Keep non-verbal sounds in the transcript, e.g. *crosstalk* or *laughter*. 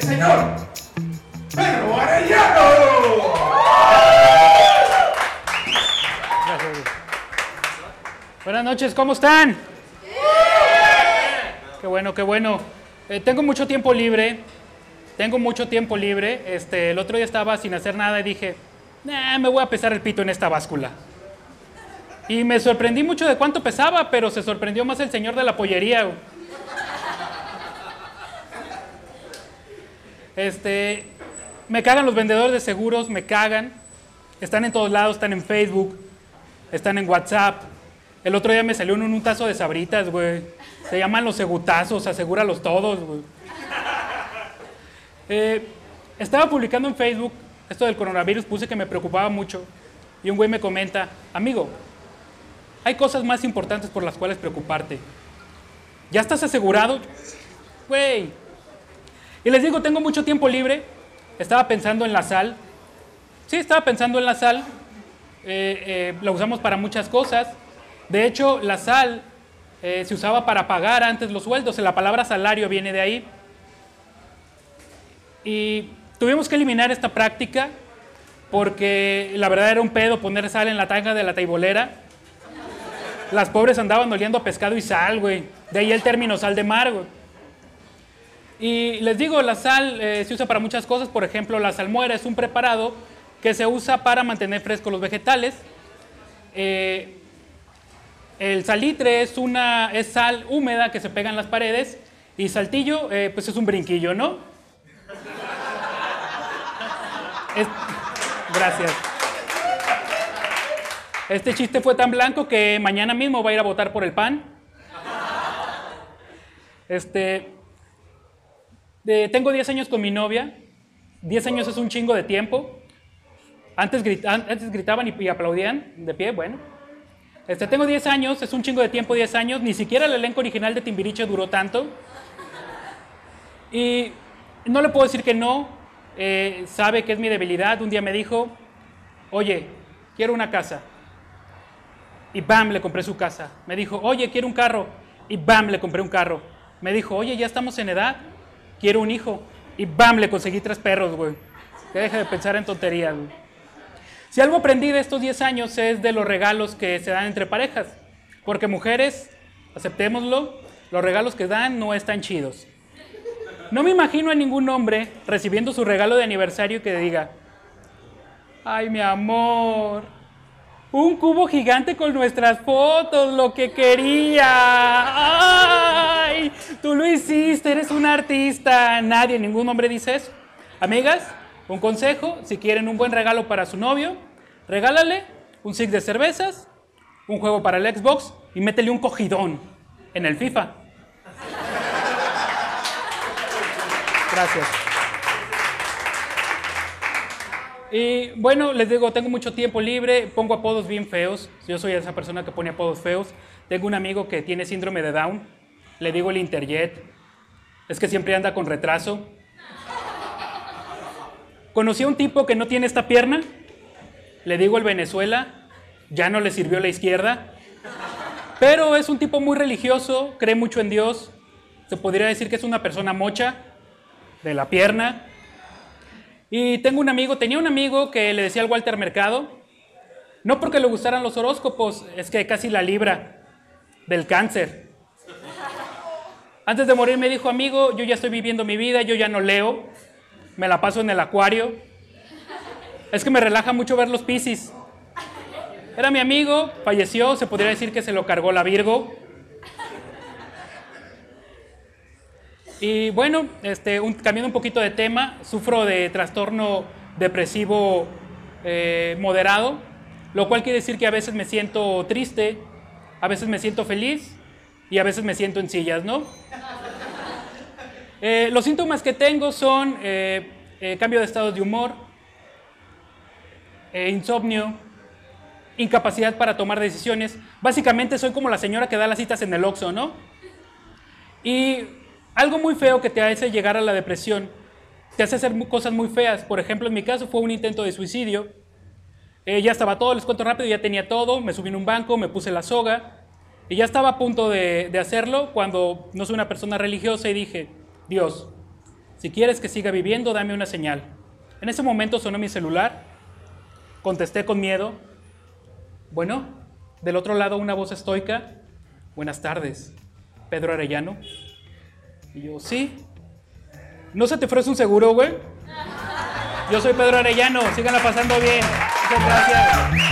señor Pedro Arellano. Buenas noches, ¿cómo están? Qué bueno, qué bueno. Eh, tengo mucho tiempo libre. Tengo mucho tiempo libre. Este, el otro día estaba sin hacer nada y dije, "Nah, me voy a pesar el pito en esta báscula. Y me sorprendí mucho de cuánto pesaba, pero se sorprendió más el señor de la pollería. Este, me cagan los vendedores de seguros, me cagan. Están en todos lados, están en Facebook, están en WhatsApp. El otro día me salió un tazo de sabritas, güey. Se llaman los segutazos, asegúralos todos, güey. Eh, estaba publicando en Facebook esto del coronavirus, puse que me preocupaba mucho. Y un güey me comenta, amigo, hay cosas más importantes por las cuales preocuparte. ¿Ya estás asegurado? Güey. Y les digo, tengo mucho tiempo libre. Estaba pensando en la sal. Sí, estaba pensando en la sal. Eh, eh, la usamos para muchas cosas. De hecho, la sal eh, se usaba para pagar antes los sueldos. La palabra salario viene de ahí. Y tuvimos que eliminar esta práctica porque la verdad era un pedo poner sal en la tanga de la taibolera. Las pobres andaban oliendo pescado y sal, güey. De ahí el término sal de mar. Y les digo, la sal eh, se usa para muchas cosas. Por ejemplo, la salmuera es un preparado que se usa para mantener frescos los vegetales. Eh, el salitre es, una, es sal húmeda que se pega en las paredes. Y saltillo, eh, pues es un brinquillo, ¿no? *laughs* Gracias. Este chiste fue tan blanco que mañana mismo va a ir a votar por el PAN. Este, de- tengo 10 años con mi novia. 10 años es un chingo de tiempo. Antes, antes gritaban y, y aplaudían de pie, bueno. Este, tengo 10 años, es un chingo de tiempo, 10 años. Ni siquiera el elenco original de Timbiriche duró tanto. Y no le puedo decir que no. eh, sabe que es mi debilidad. Un día me dijo, oye, quiero una casa. Y bam, le compré su casa. Me dijo, oye, quiero un carro. Y bam, le compré un carro. Me dijo, oye, ya estamos en edad. Quiero un hijo. Y bam, le conseguí tres perros, güey. Que deje de pensar en tonterías, güey. Si algo aprendí de estos 10 años es de los regalos que se dan entre parejas. Porque mujeres, aceptémoslo, los regalos que dan no están chidos. No me imagino a ningún hombre recibiendo su regalo de aniversario que diga, ay mi amor, un cubo gigante con nuestras fotos, lo que quería. Tú lo hiciste, eres un artista. Nadie, ningún hombre dice eso. Amigas, un consejo, si quieren un buen regalo para su novio, regálale un six de cervezas, un juego para el Xbox y métele un cogidón en el FIFA. Gracias. Y bueno, les digo, tengo mucho tiempo libre, pongo apodos bien feos. Yo soy esa persona que pone apodos feos. Tengo un amigo que tiene síndrome de Down. Le digo el Interjet. Es que siempre anda con retraso. Conocí a un tipo que no tiene esta pierna. Le digo el Venezuela. Ya no le sirvió la izquierda. Pero es un tipo muy religioso, cree mucho en Dios. Se podría decir que es una persona mocha de la pierna. Y tengo un amigo, tenía un amigo que le decía al Walter Mercado, no porque le gustaran los horóscopos, es que casi la libra del cáncer. Antes de morir me dijo, amigo, yo ya estoy viviendo mi vida, yo ya no leo, me la paso en el acuario. Es que me relaja mucho ver los piscis. Era mi amigo, falleció, se podría decir que se lo cargó la Virgo. Y bueno, este, un- cambiando un poquito de tema, sufro de trastorno depresivo eh, moderado, lo cual quiere decir que a veces me siento triste, a veces me siento feliz y a veces me siento en sillas, ¿no? Eh, los síntomas que tengo son eh, eh, cambio de estado de humor, insomnio, incapacidad para tomar decisiones. Básicamente soy como la señora que da las citas en el Oxxo, ¿no? Y algo muy feo que te hace llegar a la depresión, te hace hacer cosas muy feas. Por ejemplo, en mi caso fue un intento de suicidio. Ya estaba todo, les cuento rápido, ya tenía todo, me subí en un banco, me puse la soga y ya estaba a punto de, de hacerlo cuando no soy una persona religiosa y dije, Dios, Si quieres que siga viviendo, dame una señal. En ese momento sonó mi celular. Contesté con miedo. Bueno, del otro lado una voz estoica. Buenas tardes, Pedro Arellano. Y yo, sí. ¿No se te ofrece un seguro, güey? Yo soy Pedro Arellano, síganla pasando bien. Muchas gracias.